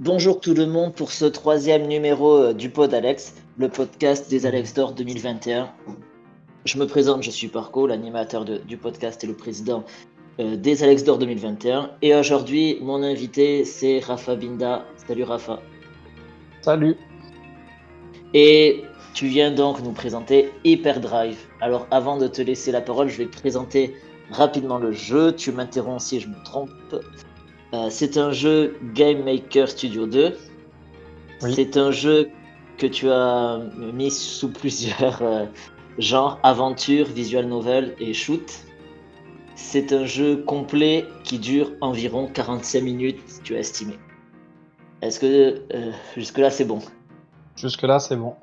Bonjour tout le monde pour ce troisième numéro euh, du Pod Alex, le podcast des Alex d'Or 2021. Je me présente, je suis Parco, l'animateur du podcast et le président euh, des Alex d'Or 2021. Et aujourd'hui, mon invité, c'est Rafa Binda. Salut Rafa. Salut. Et tu viens donc nous présenter Hyperdrive. Alors avant de te laisser la parole, je vais présenter rapidement le jeu. Tu m'interromps si je me trompe. Euh, c'est un jeu Game Maker Studio 2. C'est un jeu que tu as mis sous plusieurs euh, genres aventure, visual novel et shoot. C'est un jeu complet qui dure environ 45 minutes, tu as estimé. Est-ce que euh, jusque-là c'est bon? Jusque-là c'est bon.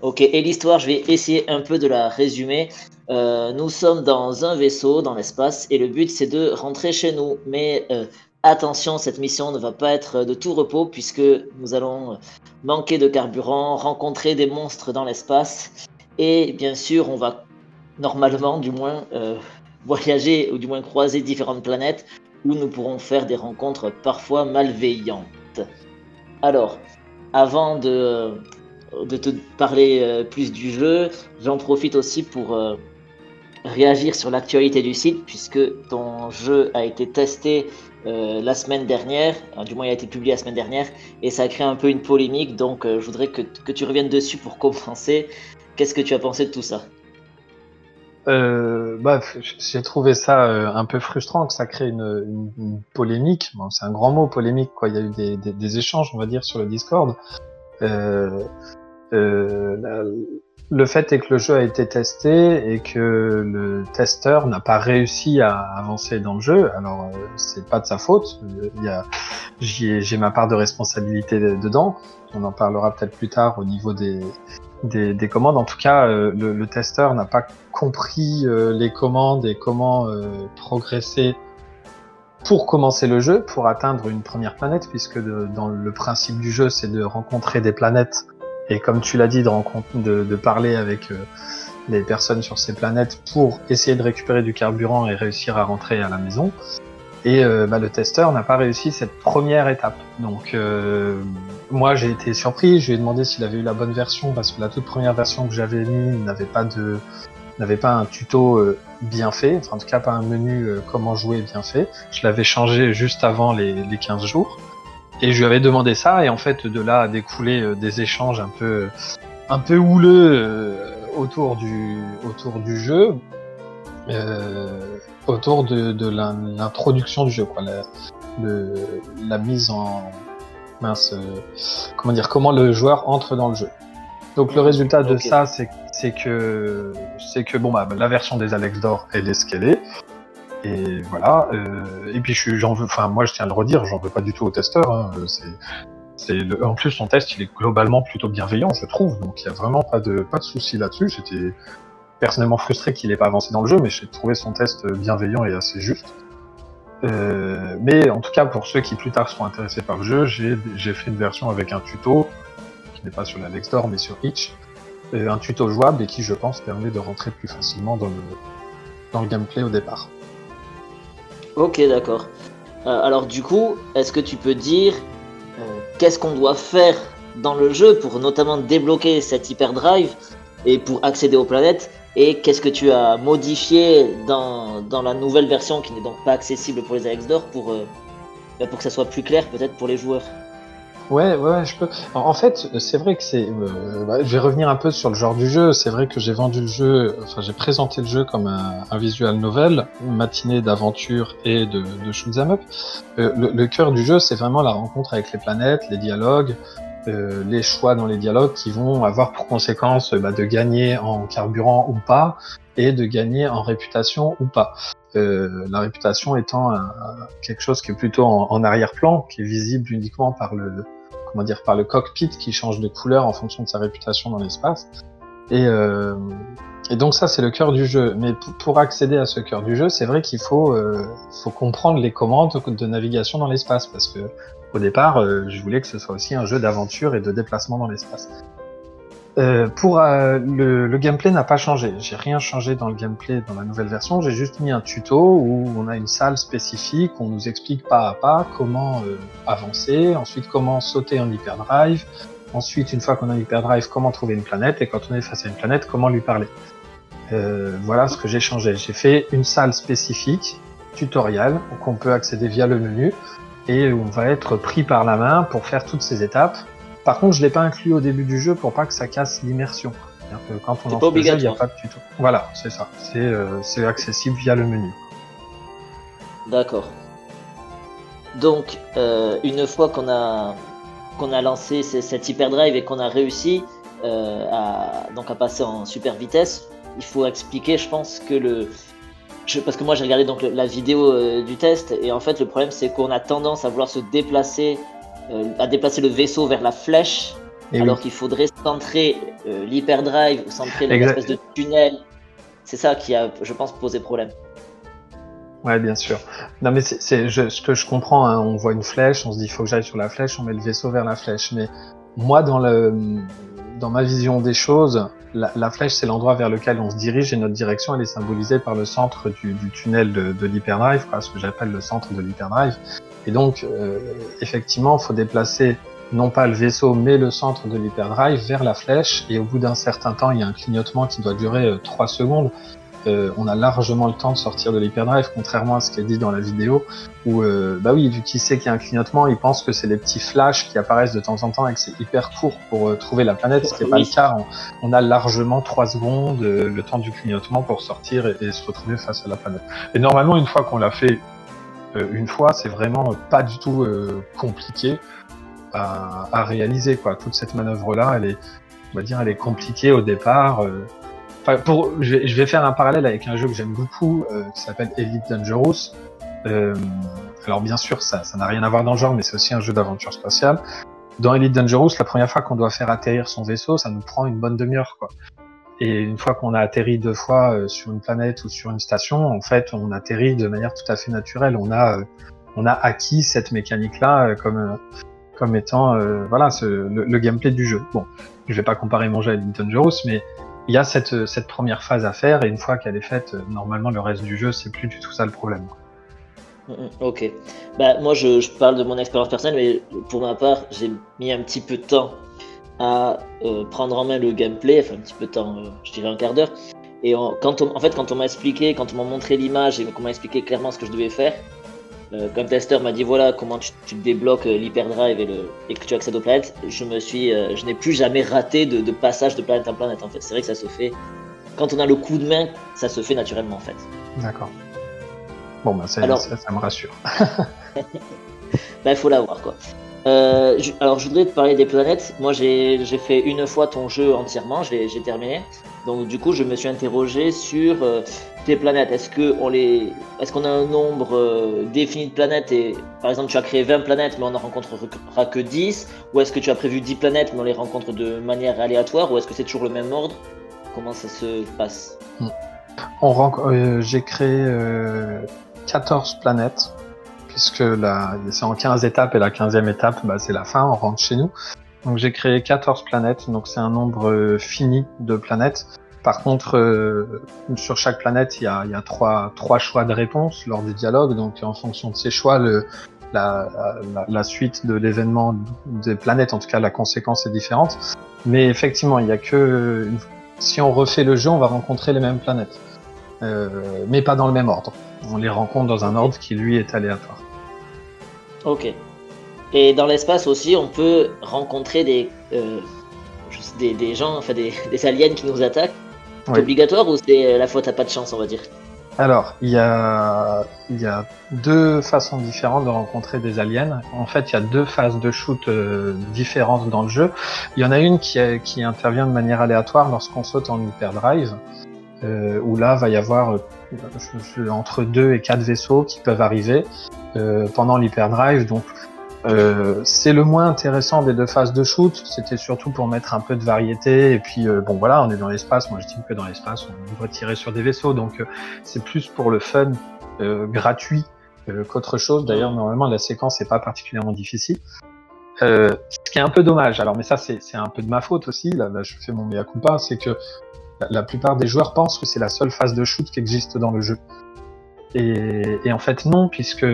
Ok, et l'histoire, je vais essayer un peu de la résumer. Euh, nous sommes dans un vaisseau dans l'espace et le but c'est de rentrer chez nous. Mais euh, attention, cette mission ne va pas être de tout repos puisque nous allons manquer de carburant, rencontrer des monstres dans l'espace et bien sûr on va normalement du moins euh, voyager ou du moins croiser différentes planètes où nous pourrons faire des rencontres parfois malveillantes. Alors, avant de de te parler plus du jeu, j'en profite aussi pour réagir sur l'actualité du site puisque ton jeu a été testé euh, la semaine dernière, du moins il a été publié la semaine dernière et ça a créé un peu une polémique donc euh, je voudrais que, que, tu reviennes dessus pour commencer. Qu'est-ce que tu as pensé de tout ça? Euh, bah, j'ai trouvé ça un peu frustrant que ça crée une, polémique. C'est un grand mot, polémique. Quoi. Il y a eu des échanges, on va dire, sur le Discord. Euh, la, le fait est que le jeu a été testé et que le testeur n'a pas réussi à avancer dans le jeu. Alors euh, c'est pas de sa faute. J'ai ma part de responsabilité dedans. On en parlera peut-être plus tard au niveau des, des, des commandes. En tout cas, euh, le, le, testeur n'a pas compris euh, les commandes et comment progresser pour commencer le jeu, pour atteindre une première planète, puisque dans le principe du jeu, c'est de rencontrer des planètes et comme tu l'as dit, de, parler avec euh, des personnes sur ces planètes pour essayer de récupérer du carburant et réussir à rentrer à la maison. Et euh, bah, le testeur n'a pas réussi cette première étape. Donc euh, moi j'ai été surpris, je lui ai demandé s'il avait eu la bonne version parce que la toute première version que j'avais mis n'avait pas n'avait pas un tuto bien fait, enfin, en tout cas pas un menu comment jouer bien fait. Je l'avais changé juste avant les, les 15 jours. Et je lui avais demandé ça, et en fait, de là a découlé euh, des échanges un peu, un peu houleux euh, autour du, autour du jeu, euh, autour de, de l'introduction du jeu, quoi, la, la mise en mince, comment dire, comment le joueur entre dans le jeu. Donc le résultat de ça, c'est que c'est que bon bah la version des Alex d'or elle est ce qu'elle est. Et voilà. Euh, et puis j'en veux, enfin moi je tiens à le redire, j'en veux pas du tout au testeur. Hein, c'est, en plus son test il est globalement plutôt bienveillant, je trouve. Donc il y a vraiment pas de pas de souci là-dessus. J'étais personnellement frustré qu'il ait pas avancé dans le jeu, mais j'ai trouvé son test bienveillant et assez juste. Euh, mais en tout cas, pour ceux qui plus tard seront intéressés par le jeu, j'ai fait une version avec un tuto qui n'est pas sur la Store mais sur Itch, euh, un tuto jouable et qui, je pense, permet de rentrer plus facilement dans le, dans le gameplay au départ. Ok, d'accord. Euh, alors du coup, est-ce que tu peux dire euh, qu'est-ce qu'on doit faire dans le jeu pour notamment débloquer cette hyperdrive et pour accéder aux planètes et qu'est-ce que tu as modifié dans, la nouvelle version qui n'est donc pas accessible pour les Alex d'Or pour, bah, pour que ça soit plus clair peut-être pour les joueurs? Ouais, ouais, je peux. En fait, c'est vrai que c'est. Euh, bah, je vais revenir un peu sur le genre du jeu. C'est vrai que j'ai vendu le jeu, enfin, j'ai présenté le jeu comme un, un visual novel, une matinée d'aventure et de, de shoot'em up. Euh, le, le, cœur du jeu, c'est vraiment la rencontre avec les planètes, les dialogues, euh, les choix dans les dialogues qui vont avoir pour conséquence bah, de gagner en carburant ou pas, et de gagner en réputation ou pas. Euh, la réputation étant un, quelque chose qui est plutôt en, en arrière-plan, qui est visible uniquement par le, dire, par le cockpit qui change de couleur en fonction de sa réputation dans l'espace. Et, euh, donc ça, c'est le cœur du jeu. Mais pour accéder à ce cœur du jeu, c'est vrai qu'il faut, euh, faut comprendre les commandes de navigation dans l'espace, parce que au départ, euh, je voulais que ce soit aussi un jeu d'aventure et de déplacement dans l'espace. Euh, pour euh, le, le, gameplay n'a pas changé. J'ai rien changé dans le gameplay dans la nouvelle version. J'ai juste mis un tuto où on a une salle spécifique. On nous explique pas à pas comment euh, avancer, ensuite comment sauter en hyperdrive, ensuite une fois qu'on a hyperdrive, comment trouver une planète et quand on est face à une planète, comment lui parler. voilà ce que j'ai changé. J'ai fait une salle spécifique, tutoriel, qu'on peut accéder via le menu et où on va être pris par la main pour faire toutes ces étapes par contre, je l'ai pas inclus au début du jeu pour pas que ça casse l'immersion. Quand on jeu, il n'y a pas de tuto. Voilà, c'est ça. Euh, c'est accessible via le menu. D'accord. Donc, euh, une fois qu'on a qu'on a lancé cette hyperdrive et qu'on a réussi euh, à donc à passer en super vitesse, il faut expliquer, je pense que le parce que moi j'ai regardé donc la vidéo du test et en fait le problème c'est qu'on a tendance à vouloir se déplacer euh, à déplacer le vaisseau vers la flèche, alors qu'il faudrait centrer euh, l'hyperdrive ou centrer l'espèce de tunnel. C'est ça qui a, je pense, posé problème. Ouais, bien sûr. Non, mais c'est ce que je comprends. Hein. on voit une flèche, on se dit il faut que j'aille sur la flèche, on met le vaisseau vers la flèche. Mais moi, dans, le, dans ma vision des choses, la, flèche, c'est l'endroit vers lequel on se dirige et notre direction, elle est symbolisée par le centre du, du tunnel de, de l'hyperdrive, ce que j'appelle le centre de l'hyperdrive. Et donc, euh, effectivement, il faut déplacer non pas le vaisseau, mais le centre de l'hyperdrive vers la flèche. Et au bout d'un certain temps, il y a un clignotement qui doit durer 3 euh, secondes. Euh, on a largement le temps de sortir de l'hyperdrive, contrairement à ce qui est dit dans la vidéo, où, euh, bah oui, vu qu'il sait qu'il y a un clignotement, il pense que c'est les petits flashs qui apparaissent de temps en temps et que c'est hyper court pour trouver la planète, ce qui n'est pas le cas. On, a largement 3 secondes, le temps du clignotement pour sortir et, et, se retrouver face à la planète. Et normalement, une fois qu'on l'a fait euh, une fois, c'est vraiment pas du tout euh, compliqué à, à, réaliser. Quoi. Toute cette manœuvre-là, elle est, on va dire, elle est compliquée au départ. Euh. Enfin, pour, je, vais, je, vais, faire un parallèle avec un jeu que j'aime beaucoup, qui s'appelle Elite Dangerous. alors bien sûr, ça n'a rien à voir dans le genre, mais c'est aussi un jeu d'aventure spatiale. Dans Elite Dangerous, la première fois qu'on doit faire atterrir son vaisseau, ça nous prend une bonne demi-heure. Quoi. Et une fois qu'on a atterri deux fois euh, sur une planète ou sur une station, en fait, on atterrit de manière tout à fait naturelle. On a, euh, on a acquis cette mécanique-là euh, comme, comme étant voilà le, gameplay du jeu. Bon, je vais pas comparer mon jeu à Dangerous, mais il y a cette, cette première phase à faire et une fois qu'elle est faite, normalement le reste du jeu, c'est plus du tout ça le problème. Mm, mm, ok. Bah, moi, je parle de mon expérience personnelle, mais pour ma part, j'ai mis un petit peu de temps à euh, prendre en main le gameplay, enfin un petit peu de temps, euh, je dirais un quart d'heure. Et quand on, en fait, quand on m'a expliqué, quand on m'a montré l'image et qu'on m'a expliqué clairement ce que je devais faire, euh, comme testeur m'a dit voilà comment tu, tu débloques l'hyperdrive et, le, et que tu accèdes aux planètes, je me suis, je n'ai plus jamais raté de, de, passage de planète en planète. En fait, c'est vrai que ça se fait quand on a le coup de main, ça se fait naturellement en fait. D'accord. Bon bah ça, ça, ça me rassure. bah il faut l'avoir quoi. Euh, alors, je voudrais te parler des planètes. Moi, j'ai fait une fois ton jeu entièrement, j'ai terminé. Donc, du coup, je me suis interrogé sur euh, tes planètes. Est-ce qu'on est a un nombre euh, défini de planètes et, par exemple, tu as créé 20 planètes, mais on n'en rencontrera que 10 Ou est-ce que tu as prévu 10 planètes, mais on les rencontre de manière aléatoire? Ou est-ce que c'est toujours le même ordre? Comment ça se passe? Hmm. J'ai créé 14 planètes puisque c'est en 15 étapes et la 15e étape, bah, c'est la fin, on rentre chez nous. Donc j'ai créé 14 planètes, donc c'est un nombre euh, fini de planètes. Par contre, euh, sur chaque planète, il y a, trois, choix de réponse lors du dialogue. Donc en fonction de ces choix, la, suite de l'événement des planètes, en tout cas la conséquence est différente. Mais effectivement, il y a que si on refait le jeu, on va rencontrer les mêmes planètes, euh, mais pas dans le même ordre. On les rencontre dans un ordre qui lui est aléatoire. Ok. Et dans l'espace aussi, on peut rencontrer des, euh, des, des, gens, enfin des, des, aliens qui nous attaquent. C'est obligatoire ou c'est la faute à pas de chance, on va dire? Alors, il y a, il y a deux façons différentes de rencontrer des aliens. En fait, il y a deux phases de shoot euh, différentes dans le jeu. Il y en a une qui, qui intervient de manière aléatoire lorsqu'on saute en hyperdrive. Euh, où là va y avoir euh, entre deux et quatre vaisseaux qui peuvent arriver euh, pendant l'hyperdrive. Donc euh, c'est le moins intéressant des deux phases de shoot. C'était surtout pour mettre un peu de variété. Et puis bon voilà, on est dans l'espace. Moi je dis que dans l'espace, on doit tirer sur des vaisseaux. Donc c'est plus pour le fun gratuit qu'autre chose. D'ailleurs normalement la séquence n'est pas particulièrement difficile. Euh, Ce qui est un peu dommage. Alors, mais ça, c'est un peu de ma faute aussi. Là, je fais mon mea culpa. C'est que la, plupart des joueurs pensent que c'est la seule phase de shoot qui existe dans le jeu. Et, et en fait, non, puisque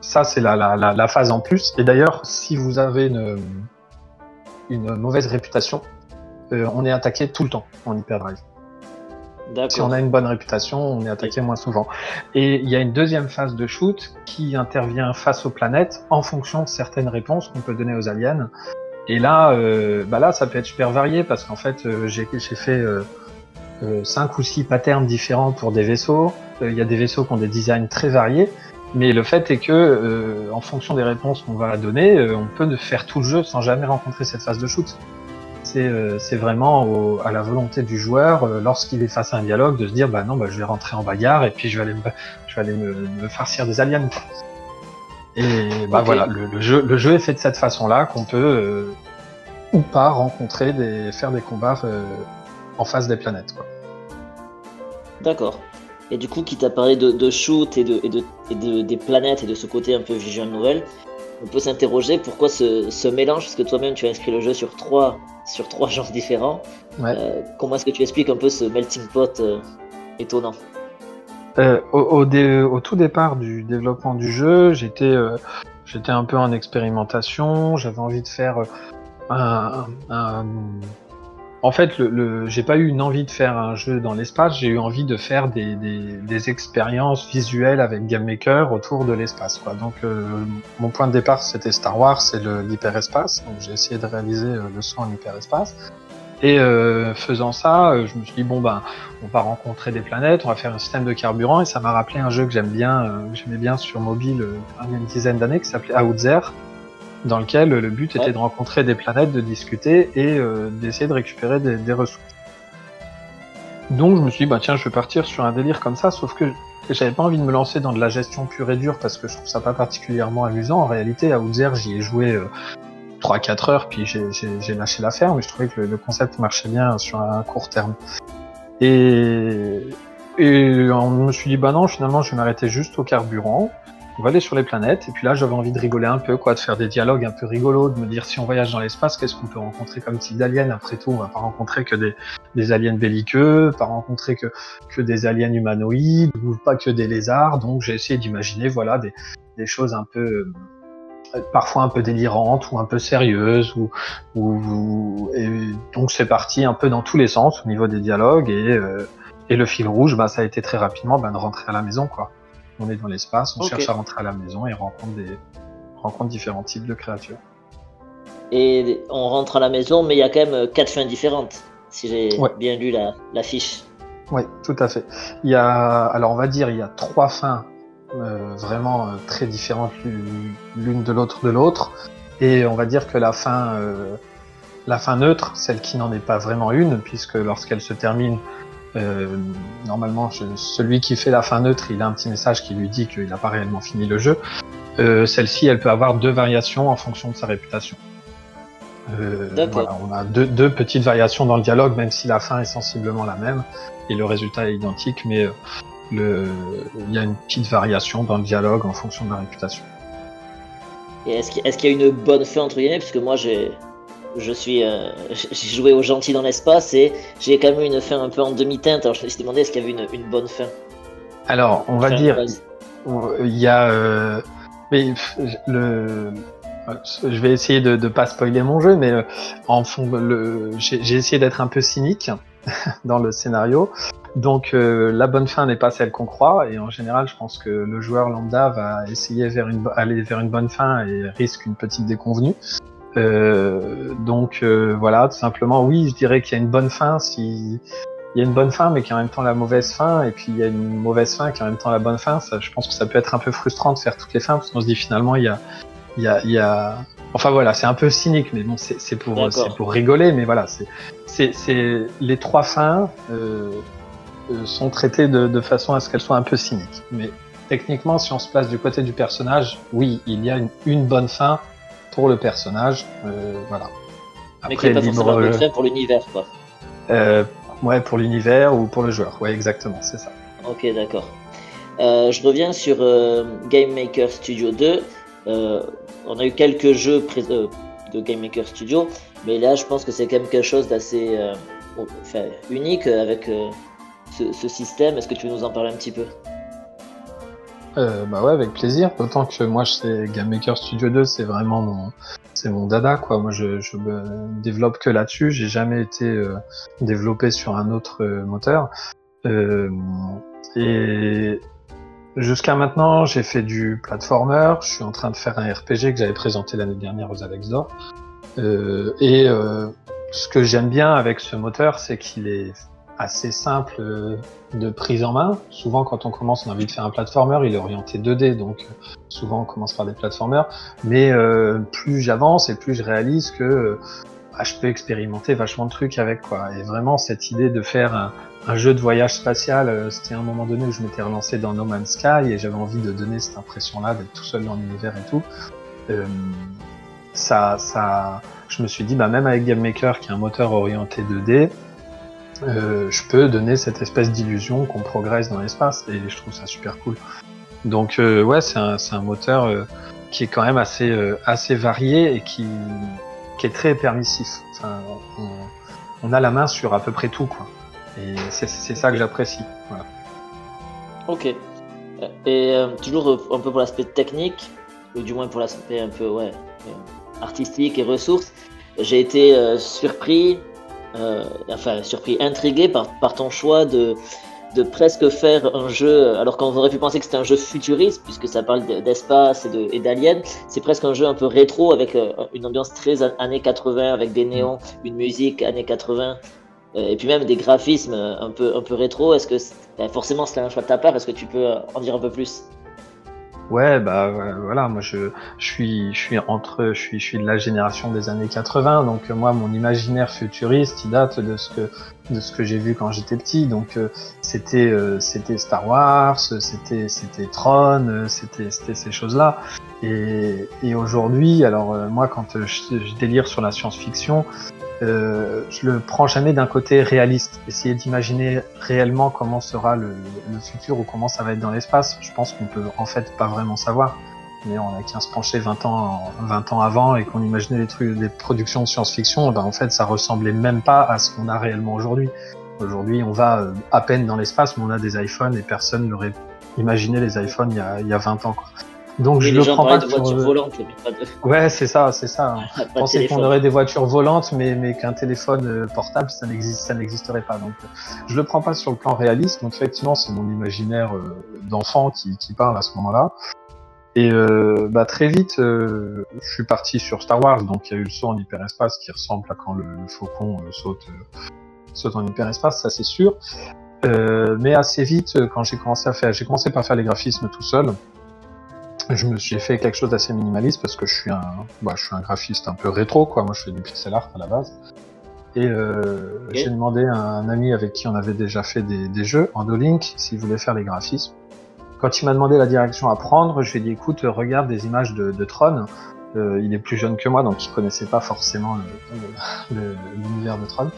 ça, c'est la, la, la, phase en plus. Et d'ailleurs, si vous avez une, une mauvaise réputation, euh, on est attaqué tout le temps en hyperdrive. Si on a une bonne réputation, on est attaqué moins souvent. Et il y a une deuxième phase de shoot qui intervient face aux planètes en fonction de certaines réponses qu'on peut donner aux aliens. Et là, euh, bah là, ça peut être super varié parce qu'en fait, euh, j'ai fait euh, euh, cinq ou six patterns différents pour des vaisseaux. Il y a des vaisseaux qui ont des designs très variés. Mais le fait est que, en fonction des réponses qu'on va donner, on peut faire tout le jeu sans jamais rencontrer cette phase de shoot. C'est vraiment à la volonté du joueur, lorsqu'il est face à un dialogue, de se dire bah non, bah, je vais rentrer en bagarre et puis je vais aller me, je vais aller me, farcir des aliens. Et bah voilà, le, jeu, le jeu est fait de cette façon-là qu'on peut euh, ou pas rencontrer des, faire des combats en face des planètes. D'accord. Et du coup, qui t'a parlé de, shoot et, de, et, de, et de, des planètes et de ce côté un peu visual novel, on peut s'interroger pourquoi ce, ce, mélange, parce que toi-même tu as inscrit le jeu sur trois, sur trois genres différents. Euh, comment est-ce que tu expliques un peu ce melting pot euh, étonnant? Euh, au, au, tout départ du développement du jeu, j'étais j'étais un peu en expérimentation, j'avais envie de faire un, un, en fait, le, j'ai pas eu une envie de faire un jeu dans l'espace, j'ai eu envie de faire des, des, des, expériences visuelles avec Game Maker autour de l'espace. Donc, euh, mon point de départ, c'était Star Wars, c'est l'hyperespace. Donc, j'ai essayé de réaliser euh, le son en hyperespace. Et euh, faisant ça, euh, je me suis dit bon ben, on va rencontrer des planètes, on va faire un système de carburant, et ça m'a rappelé un jeu que j'aime bien, que j'aimais bien sur mobile il y a une dizaine d'années, qui s'appelait Outzer dans lequel le but était de rencontrer des planètes, de discuter et euh, d'essayer de récupérer des, ressources. Donc je me suis dit, bah tiens, je vais partir sur un délire comme ça, sauf que j'avais pas envie de me lancer dans de la gestion pure et dure parce que je trouve ça pas particulièrement amusant. En réalité, Outzer, j'y ai joué euh, 3-4 heures, puis j'ai lâché l'affaire, mais je trouvais que le, concept marchait bien sur un court terme. Et, et on me suis dit, bah non, finalement, je vais m'arrêter juste au carburant on va aller sur les planètes. Et puis là, j'avais envie de rigoler un peu, quoi, de faire des dialogues un peu rigolos, de me dire si on voyage dans l'espace, qu'est-ce qu'on peut rencontrer comme type d'aliens? Après tout, on va pas rencontrer que des, des aliens belliqueux, pas rencontrer que, que des aliens humanoïdes, ou pas que des lézards. Donc j'ai essayé d'imaginer, voilà, des, des choses un peu parfois un peu délirantes ou un peu sérieuses ou, ou et donc c'est parti un peu dans tous les sens au niveau des dialogues et, euh, et le fil rouge bah ça a été très rapidement bah, de rentrer à la maison quoi on est dans l'espace, on cherche à rentrer à la maison et rencontre, des, rencontre différents types de créatures. Et on rentre à la maison, mais il y a quand même quatre fins différentes, si j'ai bien lu la, la, fiche. Oui, tout à fait. Il y a, alors on va dire, il y a trois fins euh, vraiment euh, très différentes l'une de l'autre de l'autre, et on va dire que la fin, euh, la fin neutre, celle qui n'en est pas vraiment une, puisque lorsqu'elle se termine, euh, normalement, celui qui fait la fin neutre, il a un petit message qui lui dit qu'il n'a pas réellement fini le jeu. Euh, Celle-ci, elle peut avoir deux variations en fonction de sa réputation. Euh, voilà, on a deux, deux, petites variations dans le dialogue, même si la fin est sensiblement la même et le résultat est identique, mais euh, le, il y a une petite variation dans le dialogue en fonction de la réputation. Et est-ce qu'il y, a une bonne fin entre guillemets? Parce que moi, j'ai je suis, euh, j'ai joué au gentil dans l'espace et j'ai quand même eu une fin un peu en demi-teinte. Alors je me suis demandé est-ce qu'il y avait une, une bonne fin? Alors on va dire, il y a, euh, mais le, je vais essayer de ne pas spoiler mon jeu, mais euh, en fond, j'ai essayé d'être un peu cynique dans le scénario. Donc la bonne fin n'est pas celle qu'on croit, et en général, je pense que le joueur lambda va essayer vers une, aller vers une bonne fin et risque une petite déconvenue. Euh, donc euh, voilà, tout simplement, oui, je dirais qu'il y a une bonne fin si il y a une bonne fin, mais qui en même temps la mauvaise fin, et puis il y a une mauvaise fin qui en même temps la bonne fin. Je pense que ça peut être un peu frustrant de faire toutes les fins parce qu'on se dit finalement a, il y a, il y a... Enfin voilà, c'est un peu cynique, mais bon, c'est pour, c'est pour rigoler, mais voilà, c'est, c'est, les trois fins euh, euh, sont traitées de, de façon à ce qu'elles soient un peu cyniques. Mais techniquement, si on se place du côté du personnage, oui, il y a une, une bonne fin pour le personnage. Euh, voilà. Après, Mais qui pas forcément euh, pour l'univers, quoi. Euh, ouais, pour l'univers ou pour le joueur. Ouais, exactement, c'est ça. Ok, d'accord. je reviens sur Game Maker Studio 2. On a eu quelques jeux de Game Maker Studio. Mais là, je pense que c'est quand même quelque chose d'assez unique avec ce, système. Est-ce que tu veux nous en parler un petit peu? Bah ouais, avec plaisir. D'autant que moi, sais, Game Maker Studio 2, c'est vraiment mon, c'est mon dada quoi. Moi je, je me développe que là-dessus. J'ai jamais été euh, développé sur un autre euh, moteur. Euh, et jusqu'à maintenant, j'ai fait du platformer. Je suis en train de faire un RPG que j'avais présenté l'année dernière aux Alex d'Or. et ce que j'aime bien avec ce moteur, c'est qu'il est assez simple euh, de prise en main. Souvent, quand on commence, on a envie de faire un platformer, il est orienté 2D, donc euh, souvent on commence par des platformers. Mais euh, plus j'avance et plus je réalise que bah, je peux expérimenter vachement de trucs avec quoi. Et vraiment, cette idée de faire un, jeu de voyage spatial, c'était un moment donné où je m'étais relancé dans No Man's Sky et j'avais envie de donner cette impression-là d'être tout seul dans l'univers et tout. ça, ça, je me suis dit, bah même avec Game Maker, qui est un moteur orienté 2D, euh, je peux donner cette espèce d'illusion qu'on progresse dans l'espace et je trouve ça super cool. Donc euh, ouais, c'est un, un, moteur euh, qui est quand même assez, assez varié et qui, qui est très permissif. Enfin, on, on, a la main sur à peu près tout quoi. Et c'est ça que j'apprécie. Voilà. Ok. Et toujours un peu pour l'aspect technique, ou du moins pour l'aspect un peu ouais, artistique et ressources, j'ai été surpris euh, enfin surpris, intrigué par, par ton choix de, de presque faire un jeu, alors qu'on aurait pu penser que c'était un jeu futuriste, puisque ça parle d'espace et d'aliens, c'est presque un jeu un peu rétro, avec euh, une ambiance très années 80, avec des néons, une musique années 80, euh, et puis même des graphismes un peu, un peu rétro. Est-ce que ben, forcément c'était un choix de ta part? Est-ce que tu peux en dire un peu plus? Ouais, bah voilà, moi je, je suis je suis entre je suis je suis de la génération des années 80, donc euh, moi mon imaginaire futuriste, il date de ce que de ce que j'ai vu quand j'étais petit. Donc euh, c'était euh, c'était Star Wars, c'était c'était Tron, c'était c'était ces choses-là. Et, et aujourd'hui, alors moi quand je, je, délire sur la science-fiction, euh, je le prends jamais d'un côté réaliste. Essayer d'imaginer réellement comment sera le, le, futur ou comment ça va être dans l'espace, je pense qu'on peut en fait pas vraiment savoir. Mais on a qu'à se pencher 20 ans, 20 ans avant et qu'on imaginait des trucs, des productions de science-fiction, ben en fait ça ressemblait même pas à ce qu'on a réellement aujourd'hui. Aujourd'hui, on va euh, à peine dans l'espace, mais on a des iPhones et personne n'aurait imaginé les iPhones il y a, il y a 20 ans. Quoi. Donc je le prends pas de voitures volantes, pas de... Ouais, c'est ça, c'est ça. Je pensais qu'on aurait des voitures volantes, mais, mais qu'un téléphone euh, portable, ça n'existe, ça n'existerait pas. Donc, je le prends pas sur le plan réaliste. Donc, effectivement, c'est mon imaginaire euh, d'enfant qui, qui parle à ce moment-là. Et euh, bah, très vite, euh, je suis parti sur Star Wars. Donc, il y a eu le saut en hyperespace qui ressemble à quand le, faucon saute, saute en hyperespace, ça c'est sûr. mais assez vite, quand j'ai commencé à faire, j'ai commencé par faire les graphismes tout seul je me suis fait quelque chose d'assez minimaliste parce que je suis un, bah, je suis un graphiste un peu rétro, quoi. Moi, je fais du pixel art à la base. Et euh, j'ai demandé à un ami avec qui on avait déjà fait des, des jeux, Andolink, s'il voulait faire les graphismes. Quand il m'a demandé la direction à prendre, je lui ai dit écoute, regarde des images de, de Tron. Euh, il est plus jeune que moi, donc il connaissait pas forcément l'univers de Tron.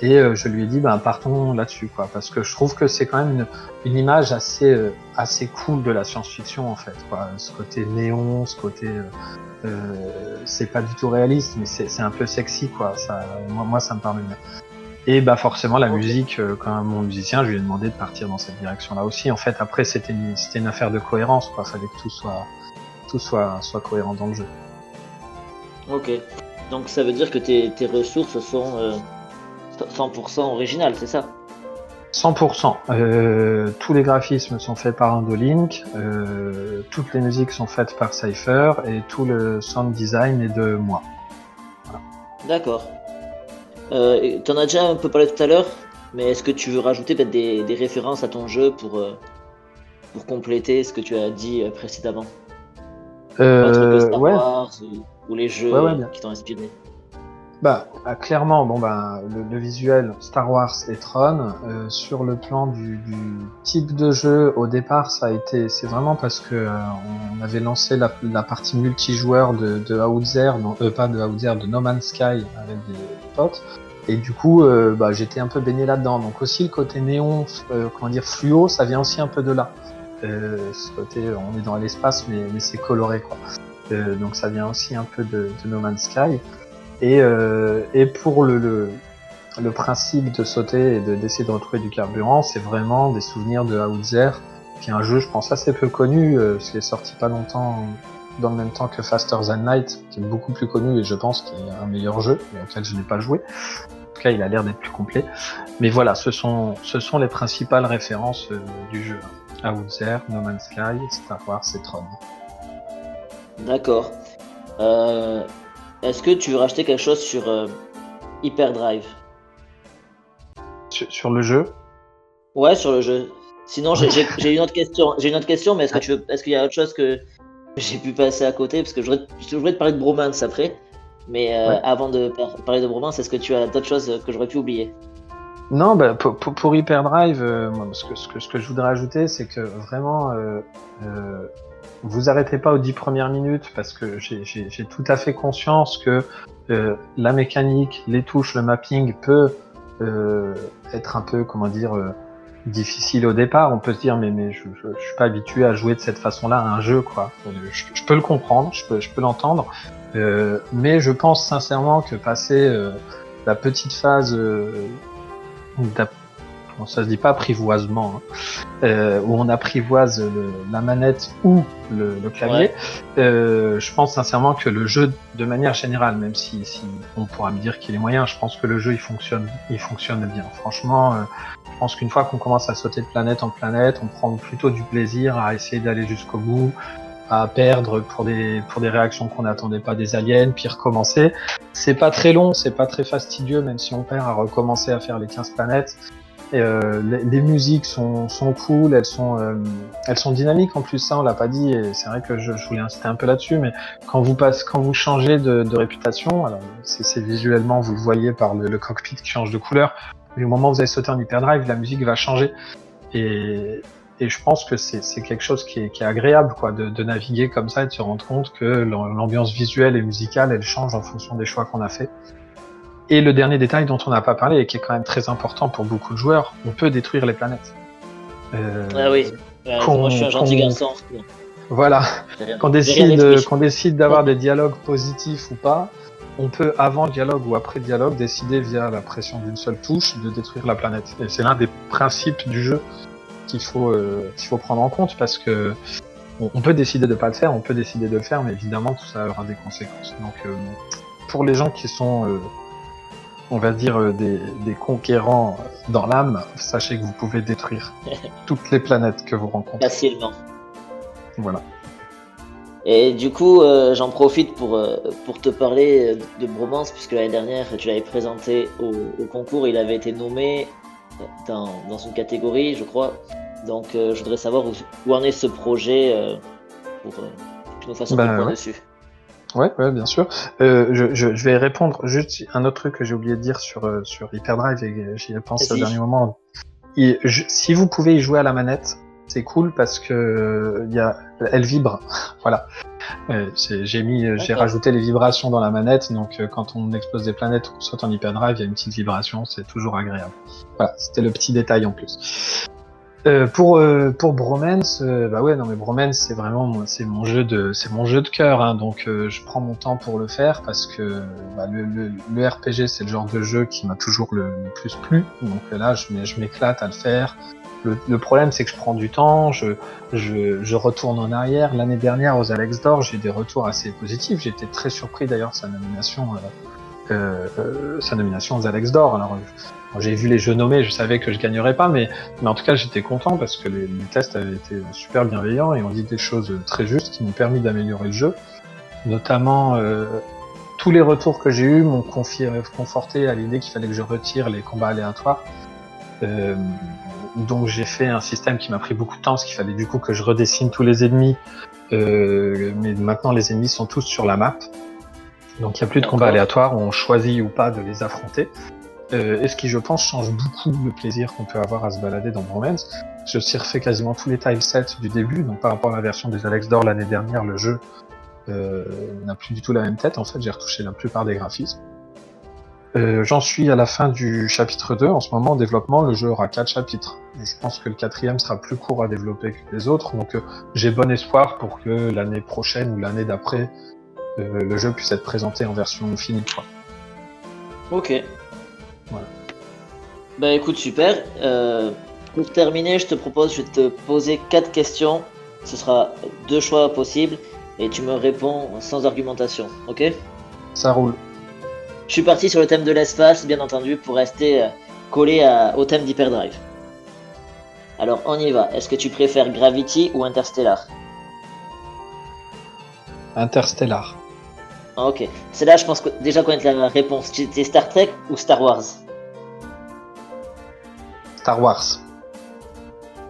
Et euh, je lui ai dit, ben partons là-dessus, quoi, parce que je trouve que c'est quand même une, une image assez euh, assez cool de la science-fiction en fait, quoi. Ce côté néon, ce côté, c'est pas du tout réaliste, mais c'est un peu sexy, quoi. Ça, moi, moi, ça me parle bien. Et bah forcément la musique, quand mon musicien, je lui ai demandé de partir dans cette direction-là aussi. En fait, après c'était une, c'était une affaire de cohérence, quoi. Fallait que tout soit tout soit soit cohérent dans le jeu. Ok. Donc ça veut dire que tes, tes ressources sont euh, 100% originales, c'est ça 100%. Euh, tous les graphismes sont faits par Andolink, euh, toutes les musiques sont faites par Cypher et tout le sound design est de moi. D'accord. Euh, tu en as déjà un peu parlé tout à l'heure, mais est-ce que tu veux rajouter peut-être des, des, références à ton jeu pour, euh, pour compléter ce que tu as dit euh, précédemment? Euh, ouais ou les jeux qui t'ont inspiré bah, bah, clairement, bon bah, le, visuel Star Wars et Tron, euh, sur le plan du, du, type de jeu, au départ, ça a été, c'est vraiment parce que euh, on avait lancé la, la partie multijoueur de, de Outzer, non, euh, pas de Outzer, de No Man's Sky avec des, potes, et du coup, bah, j'étais un peu baigné là-dedans. Donc aussi le côté néon, comment dire, fluo, ça vient aussi un peu de là. ce côté, on est dans l'espace, mais, mais c'est coloré quoi. Donc ça vient aussi un peu de, No Man's Sky. Et, euh, pour le, principe de sauter et d'essayer de, retrouver du carburant, c'est vraiment des souvenirs de Outzer, qui est un jeu, je pense, assez peu connu, euh, qui est sorti pas longtemps dans le même temps que Faster Than Light, qui est beaucoup plus connu et je pense qu'il est un meilleur jeu, mais auquel je n'ai pas joué. En tout cas, il a l'air d'être plus complet. Mais voilà, ce sont, ce sont les principales références euh, du jeu. Outzer, No Man's Sky, Star Wars et Tron. D'accord. Euh, Est-ce que tu veux racheter quelque chose sur euh, Hyperdrive? Sur, sur, le jeu? Ouais, sur le jeu. Sinon, j'ai une autre question. J'ai une autre question, mais est-ce que tu veux, est-ce qu'il y a autre chose que j'ai pu passer à côté? Parce que je voudrais, te parler de Bromance après. Mais euh, avant de parler de Bromance, est-ce que tu as d'autres choses que j'aurais pu oublier? Non, bah, pour, pour, Hyperdrive, euh, ce, que, ce, que, ce, que, je voudrais ajouter, c'est que vraiment, euh, vous arrêtez pas aux 10 premières minutes parce que j'ai tout à fait conscience que euh, la mécanique, les touches, le mapping peut être un peu, comment dire, difficile au départ. On peut se dire mais mais je, je, je suis pas habitué à jouer de cette façon-là à un jeu quoi. Je, je, peux le comprendre, je peux je peux l'entendre, euh, mais je pense sincèrement que passer euh, la petite phase ça se dit pas apprivoisement, hein, euh, où on apprivoise le, la manette ou le, le clavier. Ouais. Euh, je pense sincèrement que le jeu, de manière générale, même si, si on pourra me dire qu'il est moyen, je pense que le jeu il fonctionne, il fonctionne bien. Franchement, euh, je pense qu'une fois qu'on commence à sauter de planète en planète, on prend plutôt du plaisir à essayer d'aller jusqu'au bout à perdre pour des pour des réactions qu'on n'attendait pas des aliens, puis recommencer. C'est pas très long, c'est pas très fastidieux, même si on perd à recommencer à faire les 15 planètes. Euh, les, les, musiques sont, sont cool, elles sont, euh, elles sont dynamiques en plus, ça on l'a pas dit, et c'est vrai que je, je, voulais insister un peu là-dessus, mais quand vous, passe, quand vous changez de, de réputation, alors c'est visuellement, vous le voyez par le, le, cockpit qui change de couleur, mais au moment où vous allez sauter en hyperdrive, la musique va changer. Et, et je pense que c'est quelque chose qui est, qui est agréable, quoi, de, de, naviguer comme ça et de se rendre compte que l'ambiance visuelle et musicale, elle change en fonction des choix qu'on a fait. Et le dernier détail dont on n'a pas parlé et qui est quand même très important pour beaucoup de joueurs, on peut détruire les planètes. Euh, ah oui, moi je suis un gentil garçon. Voilà, qu'on décide, qu'on décide d'avoir des dialogues positifs ou pas, on peut avant dialogue ou après dialogue décider via la pression d'une seule touche de détruire la planète. Et c'est l'un des principes du jeu qu'il faut euh, qu'il faut prendre en compte parce que on, peut décider de pas le faire, on peut décider de le faire, mais évidemment tout ça aura des conséquences. Donc euh, pour les gens qui sont euh, on va dire, euh, des, des, conquérants dans l'âme, sachez que vous pouvez détruire toutes les planètes que vous rencontrez. Facilement. Voilà. Et du coup, euh, j'en profite pour, euh, pour te parler de Bromance, puisque l'année dernière, tu l'avais présenté au, au, concours, il avait été nommé dans, dans une catégorie, je crois. Donc, je voudrais savoir où, où, en est ce projet pour que tu nous fasses un ouais. dessus. Ouais, ouais, bien sûr. Euh, je, je, je, vais répondre juste un autre truc que j'ai oublié de dire sur euh, sur Hyperdrive et j'y pense au dernier moment. Et je, si vous pouvez y jouer à la manette, c'est cool parce que il y a, elle vibre. voilà. Euh, j'ai mis, j'ai rajouté les vibrations dans la manette, donc euh, quand on explose des planètes ou on saute en hyperdrive, il y a une petite vibration, c'est toujours agréable. Voilà, c'était le petit détail en plus. Euh, pour euh, pour Bromance, euh, bah ouais non mais Bromance c'est vraiment c'est mon jeu de c'est mon jeu de cœur hein, donc euh, je prends mon temps pour le faire parce que bah, le, le, le, RPG c'est le genre de jeu qui m'a toujours le, plus plu donc là je, m'éclate à le faire. Le, problème c'est que je prends du temps, je je, je retourne en arrière. L'année dernière aux Alex d'Or j'ai des retours assez positifs. J'étais très surpris d'ailleurs de sa nomination sa nomination aux Alex d'Or. Alors j'ai vu les jeux nommés, je savais que je gagnerais pas, mais, mais en tout cas j'étais content parce que les, les, tests avaient été super bienveillants et ont dit des choses très justes qui m'ont permis d'améliorer le jeu. Notamment, euh, tous les retours que j'ai eus m'ont conforté à l'idée qu'il fallait que je retire les combats aléatoires. Euh, donc j'ai fait un système qui m'a pris beaucoup de temps, parce qu'il fallait du coup que je redessine tous les ennemis. Euh, mais maintenant les ennemis sont tous sur la map. Donc il n'y a plus de combats aléatoires, on choisit ou pas de les affronter euh, et ce qui, je pense, change beaucoup le plaisir qu'on peut avoir à se balader dans Bromance. Je suis refait quasiment tous les tilesets du début, donc par rapport à la version des Alex d'Or l'année dernière, le jeu euh, n'a plus du tout la même tête. En fait, j'ai retouché la plupart des graphismes. Euh, J'en suis à la fin du chapitre 2. En ce moment, en développement, le jeu aura 4 chapitres. Je pense que le quatrième sera plus court à développer que les autres, donc j'ai bon espoir pour que l'année prochaine ou l'année d'après, le jeu puisse être présenté en version finie. Quoi. Ok. Voilà. Bah écoute, super. Euh, pour terminer, je te propose, je vais te poser quatre questions. Ce sera deux choix possibles et tu me réponds sans argumentation. Ok? Ça roule. Je suis parti sur le thème de l'espace, bien entendu, pour rester euh, collé à- au thème d'Hyperdrive. Alors on y va. Est-ce que tu préfères Gravity ou Interstellar? Interstellar. Ah, Ok. C'est là, je pense que déjà connaître la réponse. C'était Star Trek ou Star Wars? Star Wars.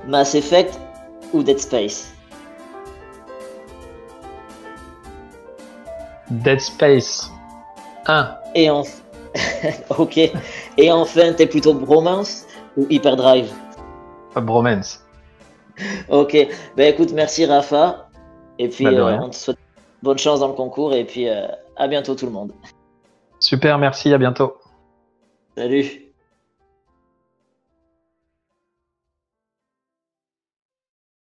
Mass Effect ou Dead Space? Dead Space 1. Et en... ok. Et enfin, t'es plutôt Bromance ou Hyperdrive? Bromance. Ok. Ben écoute, merci Rafa. Et puis, Bah, euh, on te souhaite bonne chance dans le concours. Et puis, euh, à bientôt tout le monde. Super, merci, à bientôt. Salut